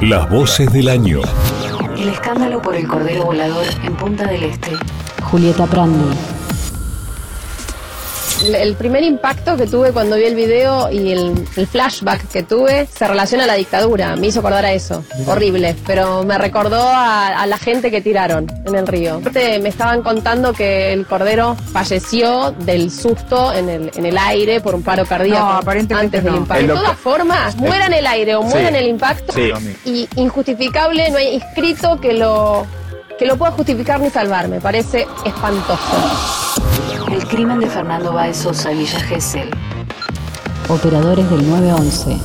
Las voces del año. El escándalo por el cordero volador en Punta del Este. Julieta Prandi. El primer impacto que tuve cuando vi el video y el, el flashback que tuve se relaciona a la dictadura. Me hizo acordar a eso. Horrible. Pero me recordó a, a la gente que tiraron en el río. Aparte, me estaban contando que el cordero falleció del susto en el, en el aire por un paro cardíaco No, aparentemente antes del no. impacto. Es De todas formas, muera en el aire o muera Sí. en el impacto. Sí. Y injustificable, no hay escrito que lo, que lo pueda justificar ni salvar. Me parece espantoso. Crimen de Fernando Báez Sosa Villa Gesell. Operadores del 911.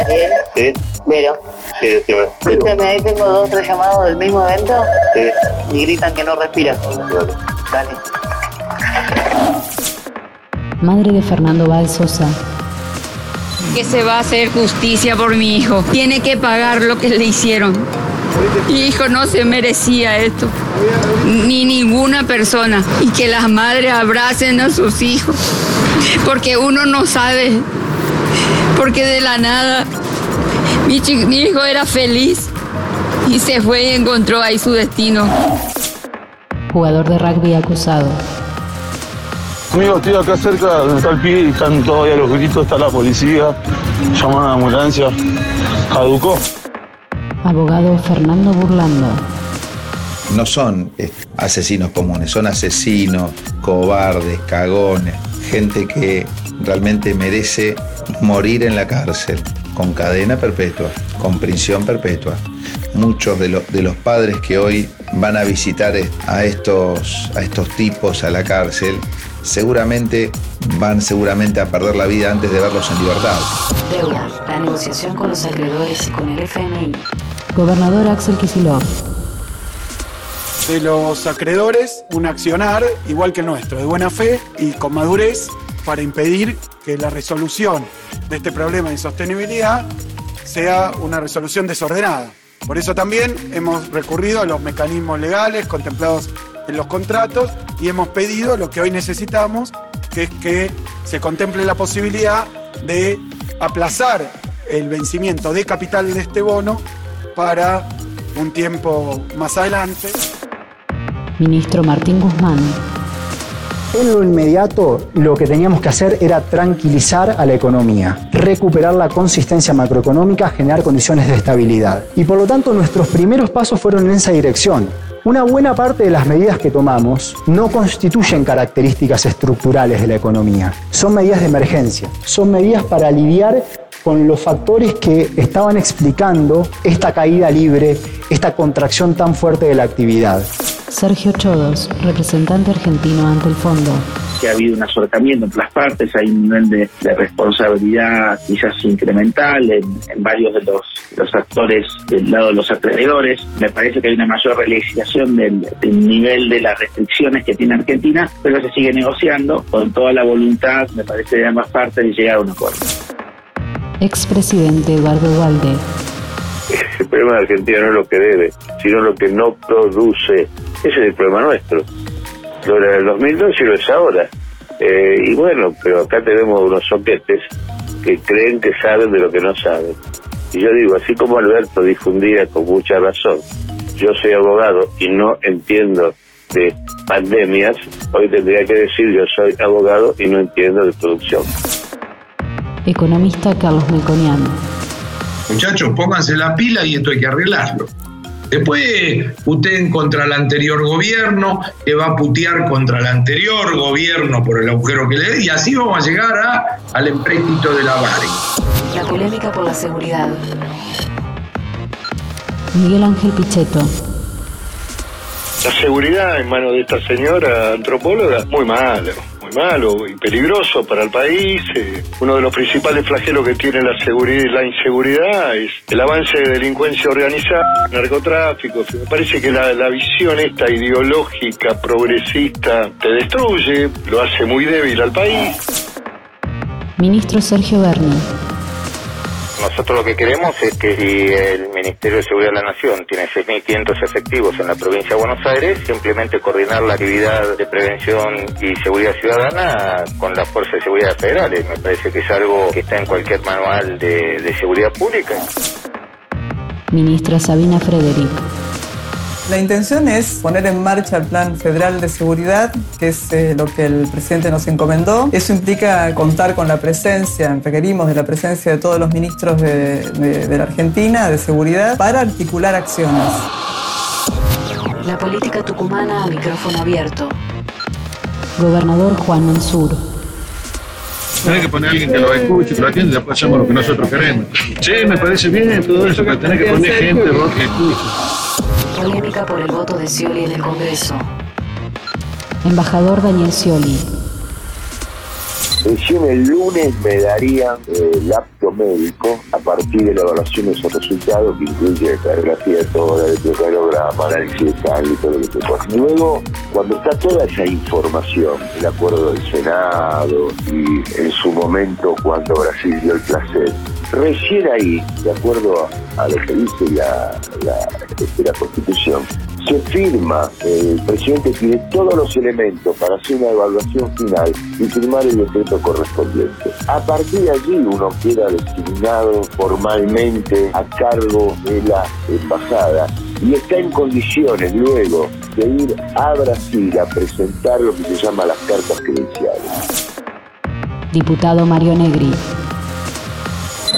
Ariel, Sí, Vero. sí, decime. Escúchame, ahí tengo dos o tres llamados del mismo evento Sí, y gritan que no respira. dale. Dale. Madre de Fernando Báez Sosa. que se va a hacer justicia por mi hijo. Tiene que pagar lo que le hicieron. Mi hijo no se merecía esto, ni ninguna persona. Y que las madres abracen a sus hijos, porque uno no sabe, porque de la nada mi, hijo era feliz y se fue y encontró ahí su destino. Jugador de rugby acusado. Amigo, estoy acá cerca donde está el pibe y están todavía los gritos, está la policía, llaman a la ambulancia. Caducó. Abogado Fernando Burlando. no son eh, asesinos comunes, son asesinos, cobardes, cagones, gente que realmente merece morir en la cárcel, con cadena perpetua, con prisión perpetua. Muchos de, los- de los padres que hoy van a visitar a estos, a estos tipos a la cárcel, seguramente van seguramente a perder la vida antes de verlos en libertad. Deuda. La negociación con los acreedores y con el FMI. Gobernador Axel Kicillof. De los acreedores, un accionar igual que el nuestro, de buena fe y con madurez para impedir que la resolución de este problema de insostenibilidad sea una resolución desordenada. Por eso también hemos recurrido a los mecanismos legales contemplados en los contratos y hemos pedido lo que hoy necesitamos, que es que se contemple la posibilidad de aplazar el vencimiento de capital de este bono para un tiempo más adelante. Ministro Martín Guzmán. En lo inmediato, lo que teníamos que hacer era tranquilizar a la economía, recuperar la consistencia macroeconómica, generar condiciones de estabilidad. Y por lo tanto, nuestros primeros pasos fueron en esa dirección. Una buena parte de las medidas que tomamos no constituyen características estructurales de la economía. Son medidas de emergencia, son medidas para lidiar con los factores que estaban explicando esta caída libre, esta contracción tan fuerte de la actividad. Sergio Chodos, representante argentino ante el fondo. que ha habido un acercamiento entre las partes, hay un nivel de, de responsabilidad quizás incremental en, en varios de los, los actores del lado de los acreedores. Me parece que hay una mayor legislación del, del nivel de las restricciones que tiene Argentina, pero se sigue negociando con toda la voluntad, me parece, de ambas partes de llegar a un acuerdo. Expresidente Eduardo Dualde. El problema de Argentina no es lo que debe, sino lo que no produce. Ese es el problema nuestro. Lo era del 2002 y lo es ahora. Eh, y bueno, pero acá tenemos unos soquetes que creen que saben de lo que no saben. Y yo digo, así como Alberto difundía con mucha razón, yo soy abogado y no entiendo de pandemias, hoy tendría que decir yo soy abogado y no entiendo de producción. Economista Carlos Melconian. Muchachos, pónganse la pila y esto hay que arreglarlo. Después puteen contra el anterior gobierno, que va a putear contra el anterior gobierno por el agujero que le dé, y así vamos a llegar a, al empréstito de la Bari. La polémica por la seguridad. Miguel Ángel Pichetto. La seguridad en manos de esta señora antropóloga, muy malo, malo y peligroso para el país. Eh, uno de los principales flagelos que tiene la seguridad y la inseguridad es el avance de delincuencia organizada, narcotráfico. Me parece que la, visión esta ideológica, progresista, te destruye, lo hace muy débil al país. Ministro Sergio Berni. Nosotros lo que queremos es que si el Ministerio de Seguridad de la Nación tiene 6.500 efectivos en la provincia de Buenos Aires, simplemente coordinar la actividad de prevención y seguridad ciudadana con las fuerzas de seguridad federales. Me parece que es algo que está en cualquier manual de, seguridad pública. Ministra Sabina Frederick. La intención es poner en marcha el Plan Federal de Seguridad, que es eh, lo que el presidente nos encomendó. Eso implica contar con la presencia, requerimos de la presencia de todos los ministros de, de- de la Argentina de seguridad para articular acciones. La política tucumana a micrófono abierto. Gobernador Juan Mansur. Tenés que poner a alguien que lo escuche, que lo atienda, después hacemos lo que nosotros queremos. Sí, me parece bien todo eso, pero tenés que poner gente que escuche. Polémica por el voto de Scioli en el Congreso. Embajador Daniel Scioli. Recién el lunes me darían eh, el apto médico a partir de la evaluación de esos resultados que incluye radiografía de todo, electrocardiograma, análisis de sangre y todo lo que se pueda. Luego, cuando está toda esa información, el acuerdo del Senado y en su momento cuando Brasil dio el placer, recién ahí, de acuerdo a, lo que dice la, la, este, la Constitución, se firma, eh, el presidente tiene todos los elementos para hacer una evaluación final y firmar el decreto correspondiente. A partir de allí uno queda designado formalmente a cargo de la embajada y está en condiciones luego de ir a Brasil a presentar lo que se llama las cartas credenciales. Diputado Mario Negri.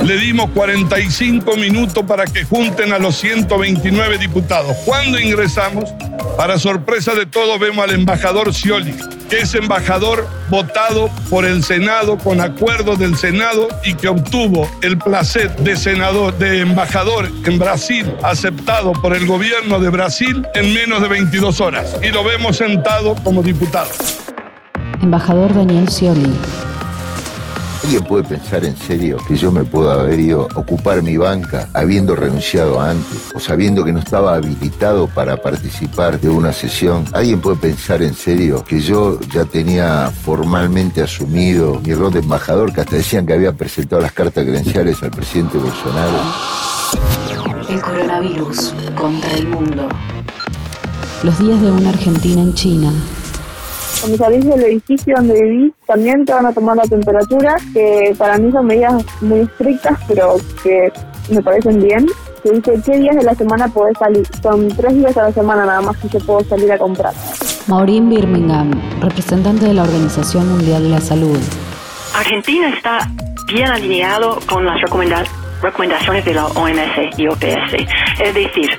Le dimos 45 minutos para que junten a los 129 diputados. Cuando ingresamos, para sorpresa de todos, vemos al embajador Scioli, que es embajador votado por el Senado con acuerdo del Senado y que obtuvo el placer de senador, de embajador en Brasil, aceptado por el gobierno de Brasil en menos de 22 horas. Y lo vemos sentado como diputado. Embajador Daniel Scioli. ¿Alguien puede pensar en serio que yo me puedo haber ido a ocupar mi banca habiendo renunciado antes o sabiendo que no estaba habilitado para participar de una sesión? ¿Alguien puede pensar en serio que yo ya tenía formalmente asumido mi rol de embajador, que hasta decían que había presentado las cartas credenciales al presidente Bolsonaro? El coronavirus contra el mundo. Los días de una Argentina en China. Cuando salís del edificio donde vivís, también te van a tomar la temperatura, que para mí son medidas muy estrictas, pero que me parecen bien. Se dice qué días de la semana podés salir. Son tres días a la semana nada más que yo puedo salir a comprar. Maureen Birmingham, representante de la Organización Mundial de la Salud. Argentina está bien alineado con las recomenda- recomendaciones de la OMS y OPS. Es decir,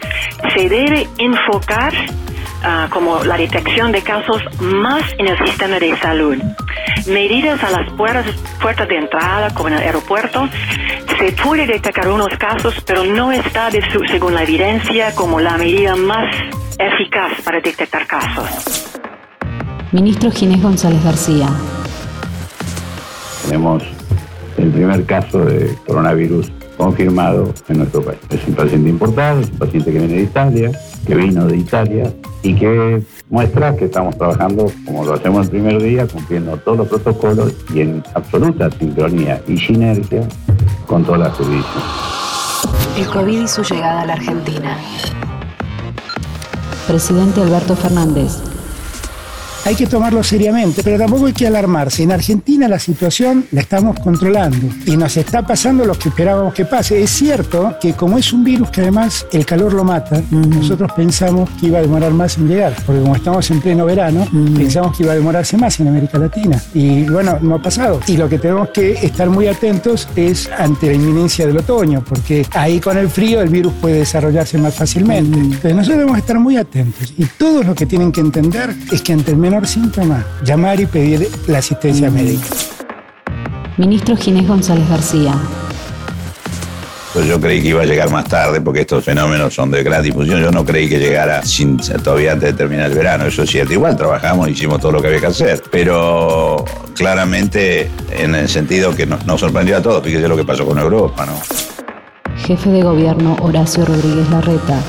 se debe enfocar ah, como la detección de casos más en el sistema de salud. Medidas a las puertas, puertas de entrada, como en el aeropuerto, se puede detectar unos casos, pero no está, de su- según la evidencia, como la medida más eficaz para detectar casos. Ministro Ginés González García. Tenemos el primer caso de coronavirus confirmado en nuestro país. Es un paciente importado, es un paciente que viene de Italia, que vino de Italia y que muestra que estamos trabajando como lo hacemos el primer día, cumpliendo todos los protocolos y en absoluta sincronía y sinergia con toda la jurisdicción. El COVID y su llegada a la Argentina. Presidente Alberto Fernández. Hay que tomarlo seriamente, pero tampoco hay que alarmarse. En Argentina la situación la estamos controlando y nos está pasando lo que esperábamos que pase. Es cierto que como es un virus que además el calor lo mata, nosotros pensamos que iba a demorar más en llegar, porque como estamos en pleno verano, pensamos que iba a demorarse más en América Latina. Y bueno, no ha pasado. Y lo que tenemos que estar muy atentos es ante la inminencia del otoño, porque ahí con el frío el virus puede desarrollarse más fácilmente. Entonces nosotros debemos estar muy atentos. Y todos lo que tienen que entender es que ante el menor síntoma, llamar y pedir la asistencia médica. Ministro Ginés González García. Pues yo creí que iba a llegar más tarde porque estos fenómenos son de gran difusión. Yo no creí que llegara sin, todavía antes de terminar el verano. Eso es cierto. Igual trabajamos, hicimos todo lo que había que hacer. Pero claramente en el sentido que nos, nos sorprendió a todos. Fíjese lo que pasó con Europa, ¿no? Jefe de Gobierno Horacio Rodríguez Larreta.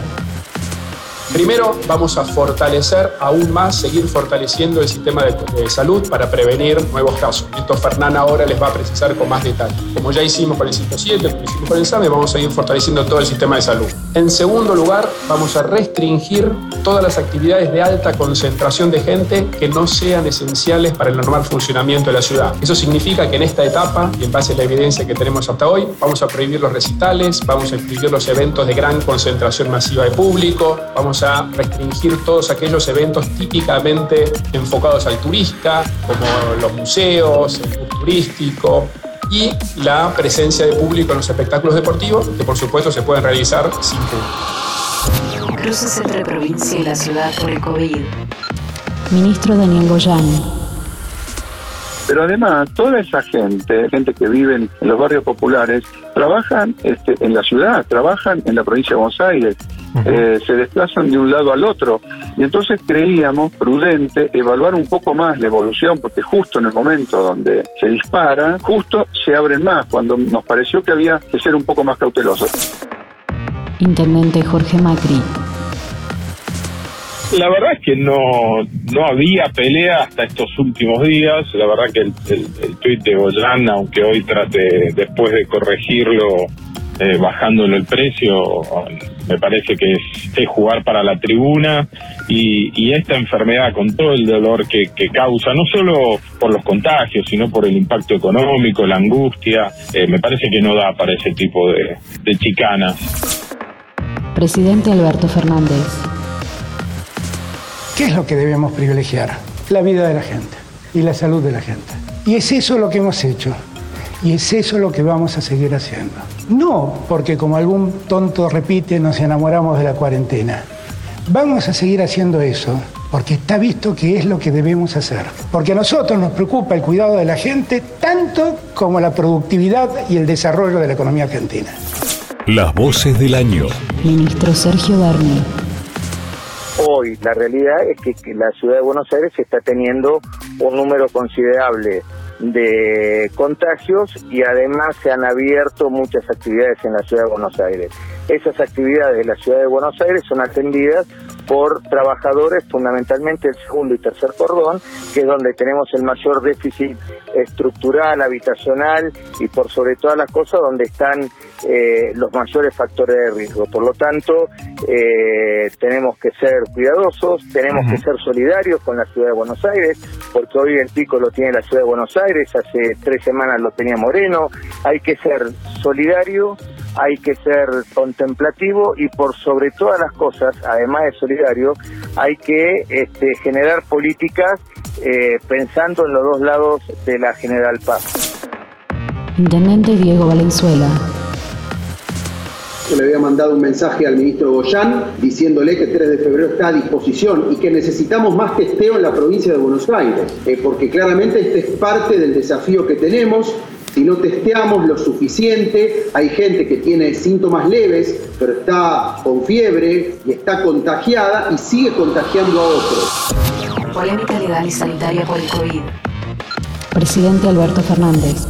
Primero, vamos a fortalecer aún más, seguir fortaleciendo el sistema de, de salud para prevenir nuevos casos. Esto Fernán ahora les va a precisar con más detalle. Como ya hicimos con el 107, como hicimos con el SAME, vamos a seguir fortaleciendo todo el sistema de salud. En segundo lugar, vamos a restringir todas las actividades de alta concentración de gente que no sean esenciales para el normal funcionamiento de la ciudad. Eso significa que en esta etapa, y en base a la evidencia que tenemos hasta hoy, vamos a prohibir los recitales, vamos a prohibir los eventos de gran concentración masiva de público, vamos a restringir todos aquellos eventos típicamente enfocados al turista, como los museos, el bus turístico, y la presencia de público en los espectáculos deportivos, que por supuesto se pueden realizar sin público. Cruces entre provincia y la ciudad por el COVID. Ministro Daniel Goyani. Pero además, toda esa gente, gente que vive en los barrios populares, trabajan este, en la ciudad, trabajan en la provincia de Buenos Aires, eh, se desplazan de un lado al otro. Y entonces creíamos prudente evaluar un poco más la evolución, porque justo en el momento donde se dispara, justo se abren más, cuando nos pareció que había que ser un poco más cautelosos. Intendente Jorge Macri. La verdad es que no, no había pelea hasta estos últimos días. La verdad que el, el, el tuit de Goyan, aunque hoy trate después de corregirlo eh, bajándole el precio, me parece que es, es jugar para la tribuna y, y, esta enfermedad con todo el dolor que, que, causa, no solo por los contagios, sino por el impacto económico, la angustia, eh, me parece que no da para ese tipo de, de chicanas. Presidente Alberto Fernández. ¿Qué es lo que debemos privilegiar? La vida de la gente y la salud de la gente. Y es eso lo que hemos hecho. Y es eso lo que vamos a seguir haciendo. No porque como algún tonto repite nos enamoramos de la cuarentena. Vamos a seguir haciendo eso porque está visto que es lo que debemos hacer. Porque a nosotros nos preocupa el cuidado de la gente tanto como la productividad y el desarrollo de la economía argentina. Las voces del año. Ministro Sergio Berni. Hoy la realidad es que, que la ciudad de Buenos Aires está teniendo un número considerable de contagios y además se han abierto muchas actividades en la ciudad de Buenos Aires. Esas actividades de la ciudad de Buenos Aires son atendidas por trabajadores, fundamentalmente el segundo y tercer cordón, que es donde tenemos el mayor déficit estructural, habitacional y por sobre todas las cosas donde están eh, los mayores factores de riesgo. Por lo tanto, eh, tenemos que ser cuidadosos, tenemos uh -huh. que ser solidarios con la ciudad de Buenos Aires, porque hoy el pico lo tiene la ciudad de Buenos Aires, hace tres semanas lo tenía Moreno, hay que ser solidario, hay que ser contemplativo y por sobre todas las cosas, además de solidario, hay que este, generar políticas eh, pensando en los dos lados de la General Paz. Intendente Diego Valenzuela. Yo le había mandado un mensaje al ministro Goyán diciéndole que el 3 de febrero está a disposición y que necesitamos más testeo en la provincia de Buenos Aires, eh, porque claramente este es parte del desafío que tenemos. Si no testeamos lo suficiente, hay gente que tiene síntomas leves, pero está con fiebre y está contagiada y sigue contagiando a otros. Polémica legal y sanitaria por el COVID. Presidente Alberto Fernández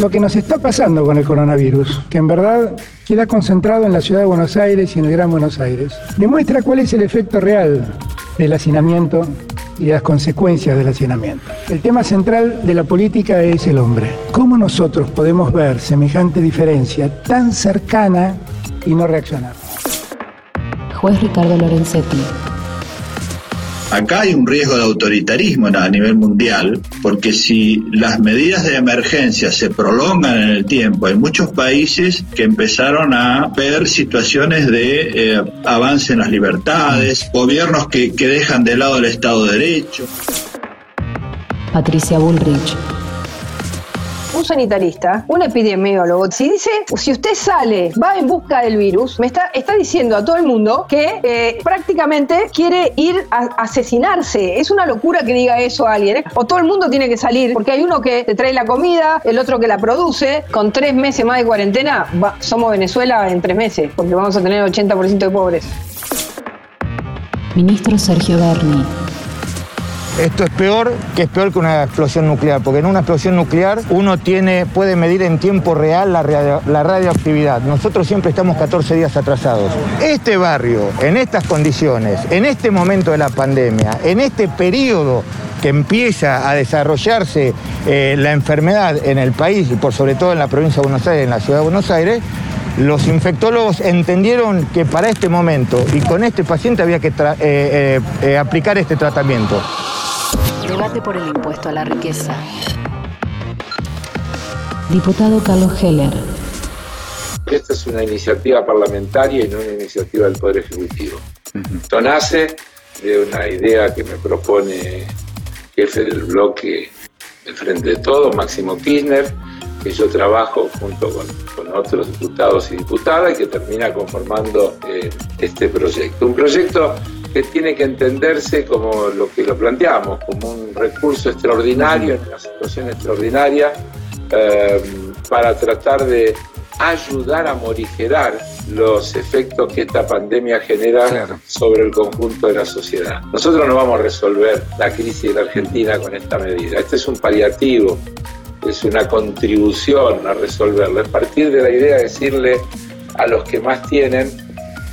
lo que nos está pasando con el coronavirus, que en verdad queda concentrado en la ciudad de Buenos Aires y en el Gran Buenos Aires, demuestra cuál es el efecto real del hacinamiento y las consecuencias del hacinamiento. El tema central de la política es el hombre. ¿Cómo nosotros podemos ver semejante diferencia tan cercana y no reaccionar? Juez Ricardo Lorenzetti. Acá hay un riesgo de autoritarismo a nivel mundial, porque si las medidas de emergencia se prolongan en el tiempo, hay muchos países que empezaron a ver situaciones de eh, avance en las libertades, gobiernos que, que dejan de lado el Estado de Derecho. Patricia Bullrich un sanitarista, un epidemiólogo, si dice, si usted sale, va en busca del virus, me está, está diciendo a todo el mundo que eh, prácticamente quiere ir a asesinarse. Es una locura que diga eso a alguien. ¿eh? O todo el mundo tiene que salir, porque hay uno que te trae la comida, el otro que la produce. Con tres meses más de cuarentena, somos Venezuela en tres meses, porque vamos a tener 80% de pobres. Ministro Sergio Berni. Esto es peor que es peor que una explosión nuclear, porque en una explosión nuclear uno tiene, puede medir en tiempo real la, la radioactividad. Nosotros siempre estamos 14 días atrasados. Este barrio, en estas condiciones, en este momento de la pandemia, en este periodo que empieza a desarrollarse eh, la enfermedad en el país y por sobre todo en la provincia de Buenos Aires, en la ciudad de Buenos Aires, los infectólogos entendieron que para este momento y con este paciente había que eh, eh, aplicar este tratamiento. Debate por el impuesto a la riqueza. Diputado Carlos Heller. Esta es una iniciativa parlamentaria y no una iniciativa del Poder Ejecutivo. Esto nace de una idea que me propone jefe del bloque de Frente de Todo, Máximo Kirchner, que yo trabajo junto con, otros diputados y diputadas y que termina conformando eh, este proyecto. Un proyecto que tiene que entenderse como lo que lo planteamos, como un recurso extraordinario en una situación extraordinaria eh, para tratar de ayudar a morigerar los efectos que esta pandemia genera sobre el conjunto de la sociedad. Nosotros no vamos a resolver la crisis de la Argentina con esta medida. Este es un paliativo, es una contribución a resolverlo. Es partir de la idea de decirle a los que más tienen,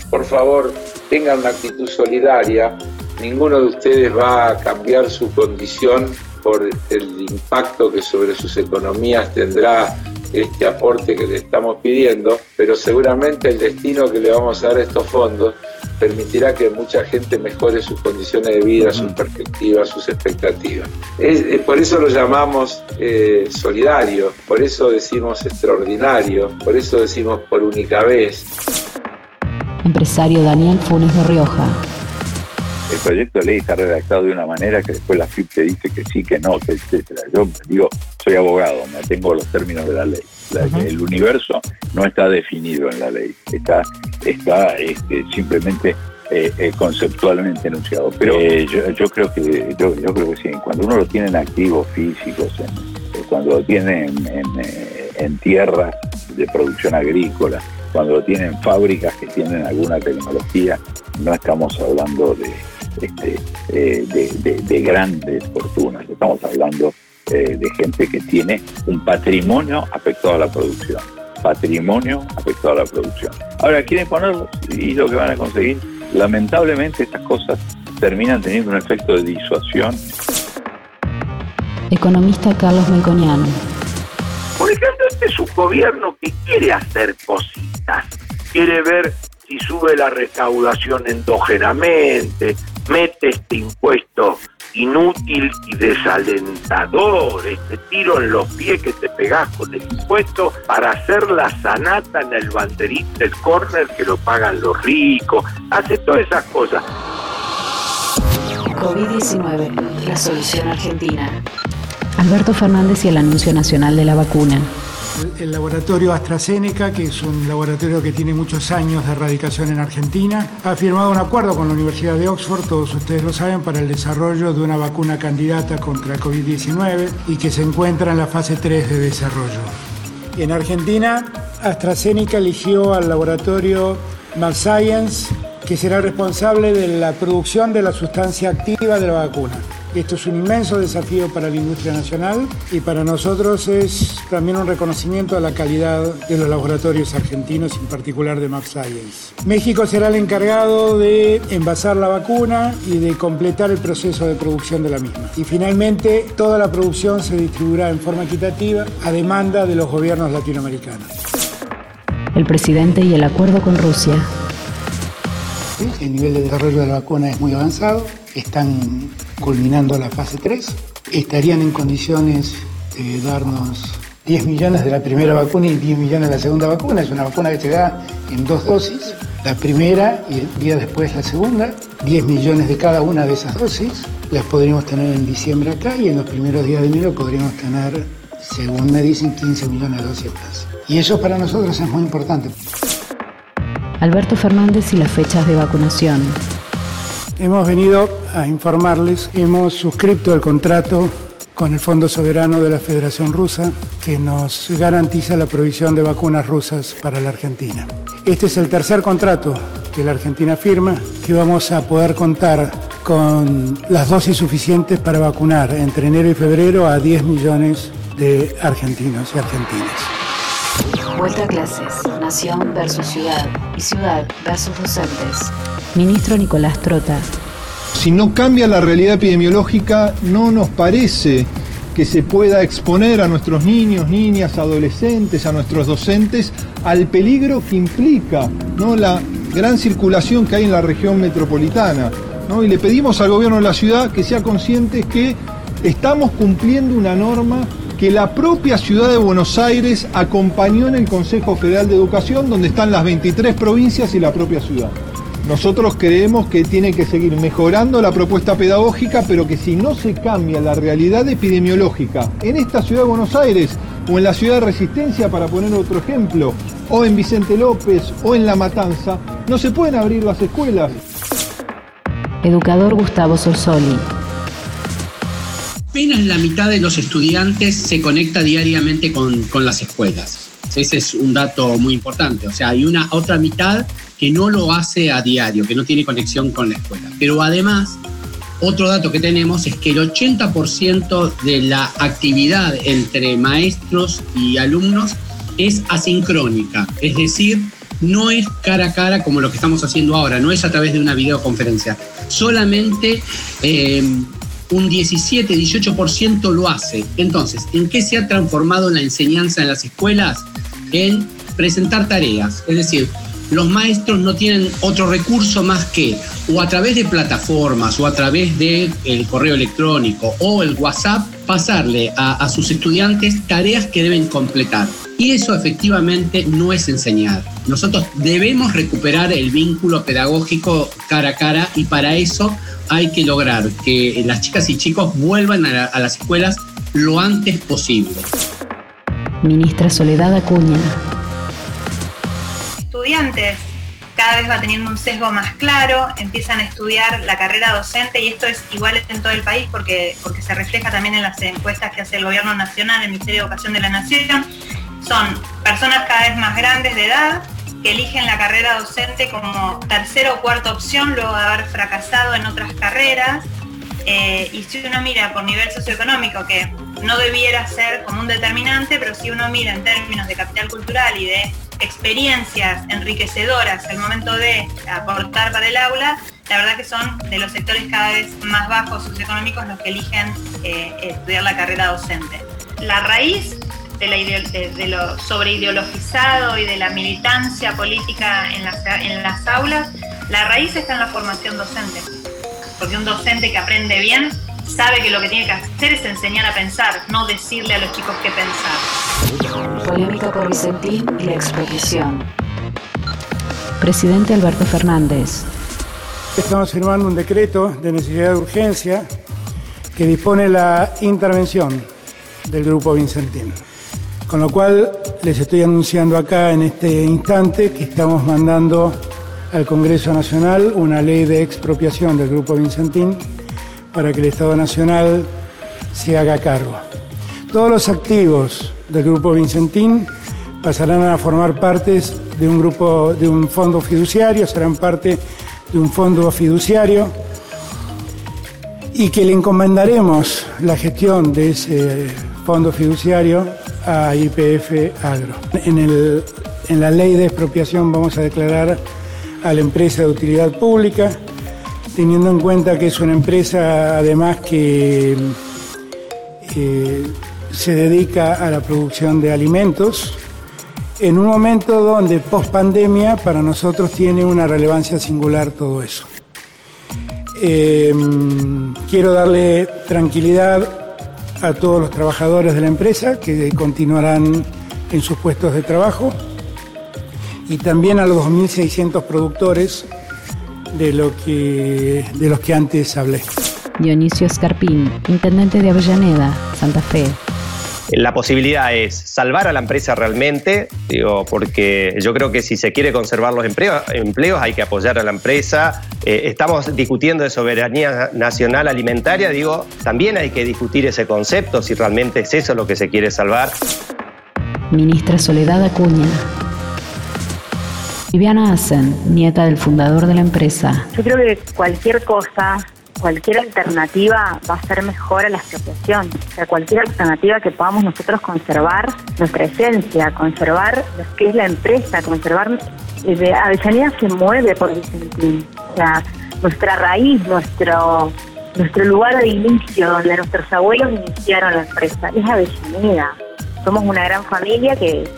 por favor, tengan una actitud solidaria. Ninguno de ustedes va a cambiar su condición por el impacto que sobre sus economías tendrá este aporte que le estamos pidiendo, pero seguramente el destino que le vamos a dar a estos fondos permitirá que mucha gente mejore sus condiciones de vida, sus perspectivas, sus expectativas. por eso lo llamamos eh, solidario, por eso decimos extraordinario, por eso decimos por única vez. Empresario Daniel Funes de Rioja. El proyecto de ley está redactado de una manera que después la FIP te dice que sí, que no, etcétera. Yo digo, soy abogado, me atengo a los términos de la ley. El universo no está definido en la ley, está, está este, simplemente eh, eh, conceptualmente enunciado. Pero eh, yo, creo que yo, creo que sí. Cuando uno lo tiene en activos físicos, cuando lo tiene en, en tierras de producción agrícola, cuando lo tiene en fábricas que tienen alguna tecnología, no estamos hablando de este, eh, de, grandes fortunas, estamos hablando eh, de gente que tiene un patrimonio afectado a la producción, patrimonio afectado a la producción. Ahora quieren ponerlos y lo que van a conseguir, lamentablemente estas cosas terminan teniendo un efecto de disuasión. Economista Carlos Melconiano. Gobierno que quiere hacer cositas, quiere ver si sube la recaudación endógenamente, mete este impuesto inútil y desalentador, este tiro en los pies que te pegás con el impuesto para hacer la sanata en el banderín del córner que lo pagan los ricos, hace todas esas cosas. COVID-19, la solución argentina. Alberto Fernández y el anuncio nacional de la vacuna. El, laboratorio AstraZeneca, que es un laboratorio que tiene muchos años de erradicación en Argentina, ha firmado un acuerdo con la Universidad de Oxford, todos ustedes lo saben, para el desarrollo de una vacuna candidata contra el COVID-19 y que se encuentra en la fase 3 de desarrollo. En Argentina, AstraZeneca eligió al laboratorio Science, que será responsable de la producción de la sustancia activa de la vacuna. Esto es un inmenso desafío para la industria nacional y para nosotros es también un reconocimiento a la calidad de los laboratorios argentinos, en particular de Science. México será el encargado de envasar la vacuna y de completar el proceso de producción de la misma. Y finalmente, toda la producción se distribuirá en forma equitativa a demanda de los gobiernos latinoamericanos. El presidente y el acuerdo con Rusia. El nivel de desarrollo de la vacuna es muy avanzado. Están culminando la fase 3, estarían en condiciones de darnos 10 millones de la primera vacuna y 10 millones de la segunda vacuna. Es una vacuna que se da en dos dosis, la primera y el día después la segunda, 10 millones de cada una de esas dosis. Las podríamos tener en diciembre acá y en los primeros días de enero podríamos tener, según me dicen, 15 millones de dosis más. Y eso para nosotros es muy importante. Alberto Fernández y las fechas de vacunación. Hemos venido a informarles, hemos suscrito el contrato con el Fondo Soberano de la Federación Rusa que nos garantiza la provisión de vacunas rusas para la Argentina. Este es el tercer contrato que la Argentina firma, que vamos a poder contar con las dosis suficientes para vacunar entre enero y febrero a 10 millones de argentinos y argentinas. Vuelta a clases. Nación versus ciudad. Y ciudad versus docentes. Ministro Nicolás Trota. Si no cambia la realidad epidemiológica, no nos parece que se pueda exponer a nuestros niños, niñas, adolescentes, a nuestros docentes al peligro que implica ¿no? la gran circulación que hay en la región metropolitana. ¿no? Y le pedimos al gobierno de la ciudad que sea consciente que estamos cumpliendo una norma que la propia ciudad de Buenos Aires acompañó en el Consejo Federal de Educación, donde están las 23 provincias y la propia ciudad. Nosotros creemos que tiene que seguir mejorando la propuesta pedagógica, pero que si no se cambia la realidad epidemiológica en esta ciudad de Buenos Aires o en la ciudad de Resistencia, para poner otro ejemplo, o en Vicente López o en La Matanza, no se pueden abrir las escuelas. Educador Gustavo Sorsoli. Apenas la mitad de los estudiantes se conecta diariamente con, con las escuelas. Ese es un dato muy importante. O sea, hay una otra mitad que no lo hace a diario, que no tiene conexión con la escuela. Pero además, otro dato que tenemos es que el 80% de la actividad entre maestros y alumnos es asincrónica, es decir, no es cara a cara como lo que estamos haciendo ahora, no es a través de una videoconferencia. Solamente eh, un 17-18% lo hace. Entonces, ¿en qué se ha transformado la enseñanza en las escuelas? En presentar tareas, es decir, los maestros no tienen otro recurso más que o a través de plataformas o a través del el correo electrónico o el WhatsApp pasarle a, sus estudiantes tareas que deben completar. Y eso efectivamente no es enseñar. Nosotros debemos recuperar el vínculo pedagógico cara a cara y para eso hay que lograr que las chicas y chicos vuelvan a, la, a las escuelas lo antes posible. Ministra Soledad Acuña estudiantes cada vez va teniendo un sesgo más claro, empiezan a estudiar la carrera docente y esto es igual en todo el país porque, porque se refleja también en las encuestas que hace el Gobierno Nacional, el Ministerio de Educación de la Nación. Son personas cada vez más grandes de edad que eligen la carrera docente como tercera o cuarta opción luego de haber fracasado en otras carreras. Eh, y si uno mira por nivel socioeconómico, que no debiera ser como un determinante, pero si uno mira en términos de capital cultural y de experiencias enriquecedoras al momento de aportar para el aula, la verdad que son de los sectores cada vez más bajos socioeconómicos los que eligen eh, estudiar la carrera docente. La raíz de, la de, de, lo sobreideologizado y de la militancia política en las, en las aulas, la raíz está en la formación docente. Porque un docente que aprende bien sabe que lo que tiene que hacer es enseñar a pensar, no decirle a los chicos qué pensar. Polémica por Vicentín y la expropiación. Presidente Alberto Fernández. Estamos firmando un decreto de necesidad de urgencia que dispone la intervención del Grupo Vicentín. Con lo cual les estoy anunciando acá en este instante que estamos mandando al Congreso Nacional una ley de expropiación del Grupo Vicentín para que el Estado Nacional se haga cargo. Todos los activos del Grupo Vicentín pasarán a formar parte de un grupo, de un fondo fiduciario, serán parte de un fondo fiduciario y que le encomendaremos la gestión de ese fondo fiduciario a IPF Agro. En, el, en la ley de expropiación vamos a declarar a la empresa de utilidad pública, teniendo en cuenta que es una empresa además que se dedica a la producción de alimentos, en un momento donde post pandemia para nosotros tiene una relevancia singular todo eso. Eh, quiero darle tranquilidad a todos los trabajadores de la empresa que continuarán en sus puestos de trabajo y también a los 2.600 productores de, lo que, de los que antes hablé. Dionisio Escarpín, intendente de Avellaneda, Santa Fe. La posibilidad es salvar a la empresa realmente, digo, porque yo creo que si se quiere conservar los empleos, empleos hay que apoyar a la empresa. Eh, estamos discutiendo de soberanía nacional alimentaria, digo, también hay que discutir ese concepto, si realmente es eso lo que se quiere salvar. Ministra Soledad Acuña. Viviana Asen, nieta del fundador de la empresa. Yo creo que cualquier cosa cualquier alternativa va a ser mejor a la expropiación. O sea, cualquier alternativa que podamos nosotros conservar nuestra esencia, conservar lo que es la empresa, conservar... Eh, Avellaneda se mueve por Vicentín. O sea, nuestra raíz, nuestro nuestro lugar de inicio, donde nuestros abuelos iniciaron la empresa, es Avellaneda. Somos una gran familia que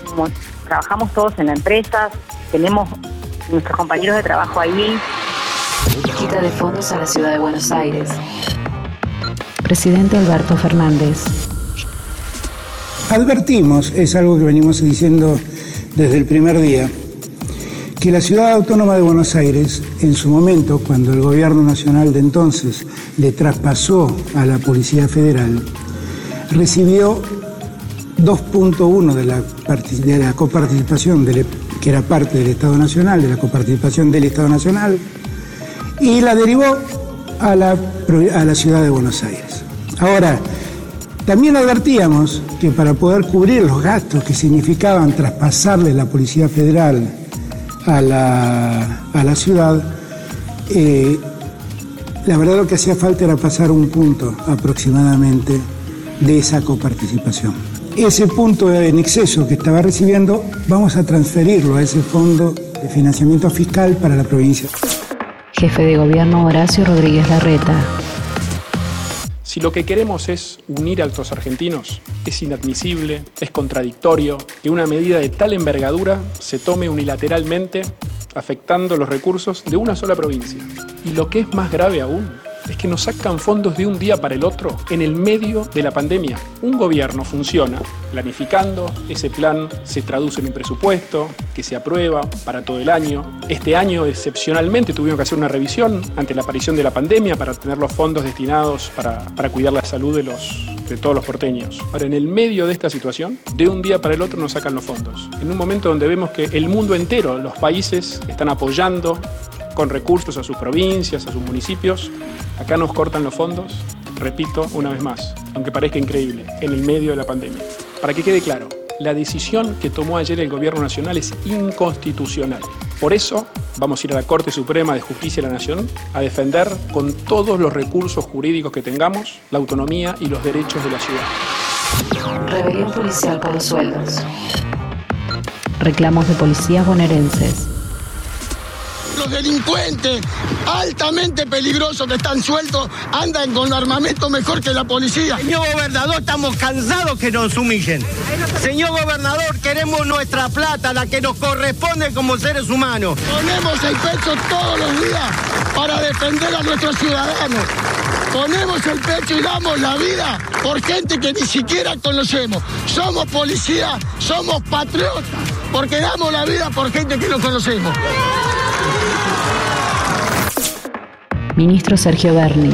trabajamos todos en la empresa, tenemos nuestros compañeros de trabajo allí. Quita de fondos a la ciudad de Buenos Aires. Presidente Alberto Fernández. Advertimos, es algo que venimos diciendo desde el primer día, que la ciudad autónoma de Buenos Aires, en su momento, cuando el gobierno nacional de entonces le traspasó a la Policía Federal, recibió 2.1 de la, de la coparticipación, del, que era parte del Estado Nacional, de la coparticipación del Estado Nacional, y la derivó a la, a la ciudad de Buenos Aires. Ahora, también advertíamos que para poder cubrir los gastos que significaban traspasarle la Policía Federal a la, a la ciudad, eh, la verdad lo que hacía falta era pasar un punto aproximadamente de esa coparticipación. Ese punto en exceso que estaba recibiendo, vamos a transferirlo a ese fondo de financiamiento fiscal para la provincia. Jefe de Gobierno Horacio Rodríguez Larreta. Si lo que queremos es unir a los argentinos, es inadmisible, es contradictorio que una medida de tal envergadura se tome unilateralmente afectando los recursos de una sola provincia. Y lo que es más grave aún, es que nos sacan fondos de un día para el otro en el medio de la pandemia. Un gobierno funciona planificando, ese plan se traduce en un presupuesto que se aprueba para todo el año. Este año excepcionalmente tuvimos que hacer una revisión ante la aparición de la pandemia para tener los fondos destinados para, para cuidar la salud de, los, de todos los porteños. Ahora, en el medio de esta situación, de un día para el otro nos sacan los fondos. En un momento donde vemos que el mundo entero, los países, están apoyando con recursos a sus provincias, a sus municipios. Acá nos cortan los fondos, repito una vez más, aunque parezca increíble, en el medio de la pandemia. Para que quede claro, la decisión que tomó ayer el Gobierno Nacional es inconstitucional. Por eso vamos a ir a la Corte Suprema de Justicia de la Nación a defender con todos los recursos jurídicos que tengamos la autonomía y los derechos de la ciudad. Rebelión policial por los sueldos. Reclamos de policías bonaerenses delincuentes altamente peligrosos que están sueltos andan con armamento mejor que la policía. Señor gobernador, estamos cansados que nos humillen. Señor gobernador, queremos nuestra plata, la que nos corresponde como seres humanos. Ponemos el pecho todos los días para defender a nuestros ciudadanos. Ponemos el pecho y damos la vida por gente que ni siquiera conocemos. Somos policías, somos patriotas, porque damos la vida por gente que no conocemos. Ministro Sergio Berni.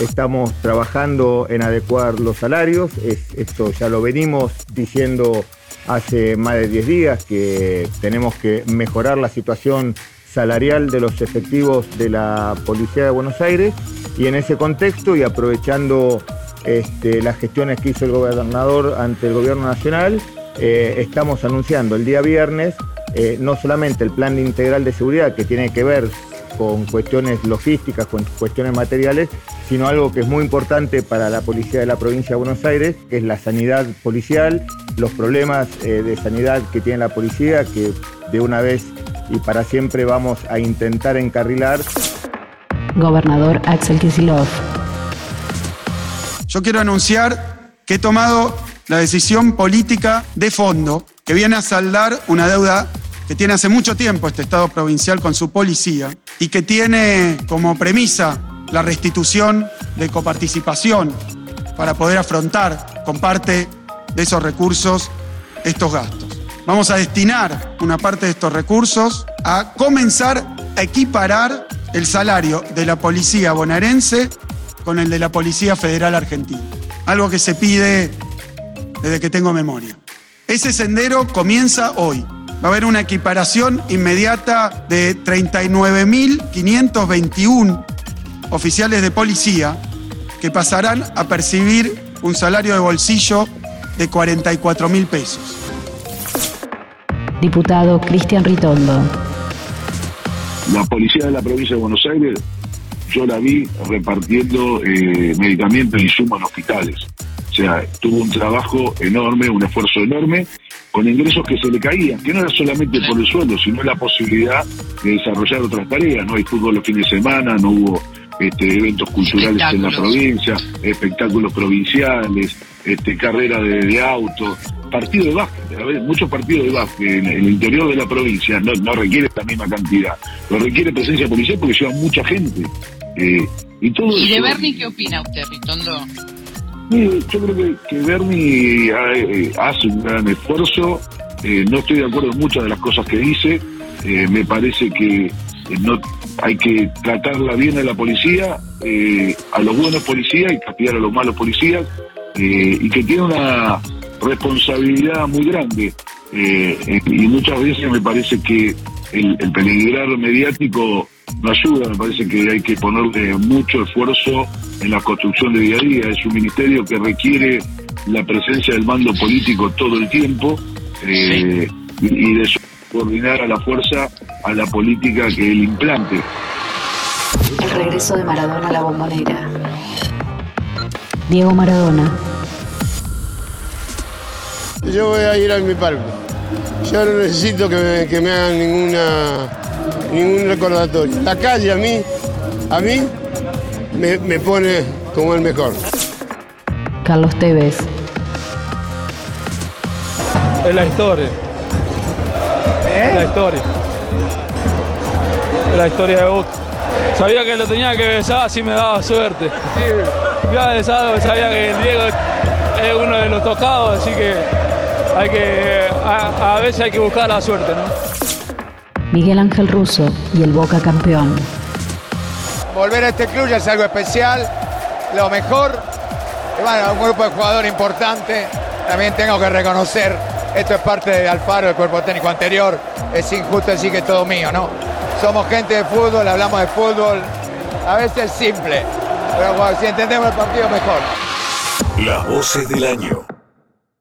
Estamos trabajando en adecuar los salarios, esto ya lo venimos diciendo hace más de 10 días, que tenemos que mejorar la situación salarial de los efectivos de la Policía de Buenos Aires y en ese contexto y aprovechando este, las gestiones que hizo el gobernador ante el gobierno nacional, eh, estamos anunciando el día viernes eh, no solamente el plan integral de seguridad que tiene que ver con cuestiones logísticas, con cuestiones materiales, sino algo que es muy importante para la policía de la provincia de Buenos Aires, que es la sanidad policial, los problemas eh, de sanidad que tiene la policía, que de una vez y para siempre vamos a intentar encarrilar. Gobernador Axel Kisilov. Yo quiero anunciar que he tomado la decisión política de fondo que viene a saldar una deuda que tiene hace mucho tiempo este Estado provincial con su policía y que tiene como premisa la restitución de coparticipación para poder afrontar con parte de esos recursos estos gastos. Vamos a destinar una parte de estos recursos a comenzar a equiparar el salario de la policía bonaerense con el de la Policía Federal Argentina. Algo que se pide desde que tengo memoria. Ese sendero comienza hoy va a haber una equiparación inmediata de 39.521 oficiales de policía que pasarán a percibir un salario de bolsillo de 44 mil pesos. Diputado Cristian Ritondo. La policía de la provincia de Buenos Aires yo la vi repartiendo eh, medicamentos e insumos en hospitales. O sea, tuvo un trabajo enorme, un esfuerzo enorme, con ingresos que se le caían, que no era solamente por el sueldo, sino la posibilidad de desarrollar otras tareas. No hay fútbol los fines de semana, no hubo este, eventos culturales en la provincia, espectáculos provinciales, este, carrera de, de auto, partido de básquet, muchos partidos de básquet en, el interior de la provincia no, no requiere la misma cantidad, pero requiere presencia policial porque lleva mucha gente. Eh, y todo ¿Y de Bernie qué opina usted, Ritondo? Yo creo que, que Bernie eh, hace un gran esfuerzo, eh, no estoy de acuerdo en muchas de las cosas que dice, me parece que no hay que tratarla bien a la policía, a los buenos policías y castigar a los malos policías, y que tiene una responsabilidad muy grande. Eh, y muchas veces me parece que el, el peligrar mediático no ayuda, me parece que hay que ponerle mucho esfuerzo en la construcción de día a día. Es un ministerio que requiere la presencia del mando político todo el tiempo eh, y, de coordinar a la fuerza a la política que él implante. El regreso de Maradona a la bombonera. Diego Maradona, yo voy a ir a mi palco. Yo no necesito que me, que me hagan ninguna, ningún recordatorio. La calle a mí, a mí, me, me pone como el mejor. Carlos Tevez. Es la historia. Es la historia. Es la historia de vos. Sabía que lo tenía que besar, así me daba suerte. Ya besado, sabía que el Diego es uno de los tocados, así que hay que, a, veces hay que buscar la suerte, ¿no? Miguel Ángel Russo y el Boca campeón. Volver a este club ya es algo especial, lo mejor. Y bueno, un grupo de jugadores importante. También tengo que reconocer, esto es parte de Alfaro, del cuerpo técnico anterior. Es injusto decir que es todo mío, ¿no? Somos gente de fútbol, hablamos de fútbol. A veces es simple, pero si entendemos el partido mejor. Las voces del año.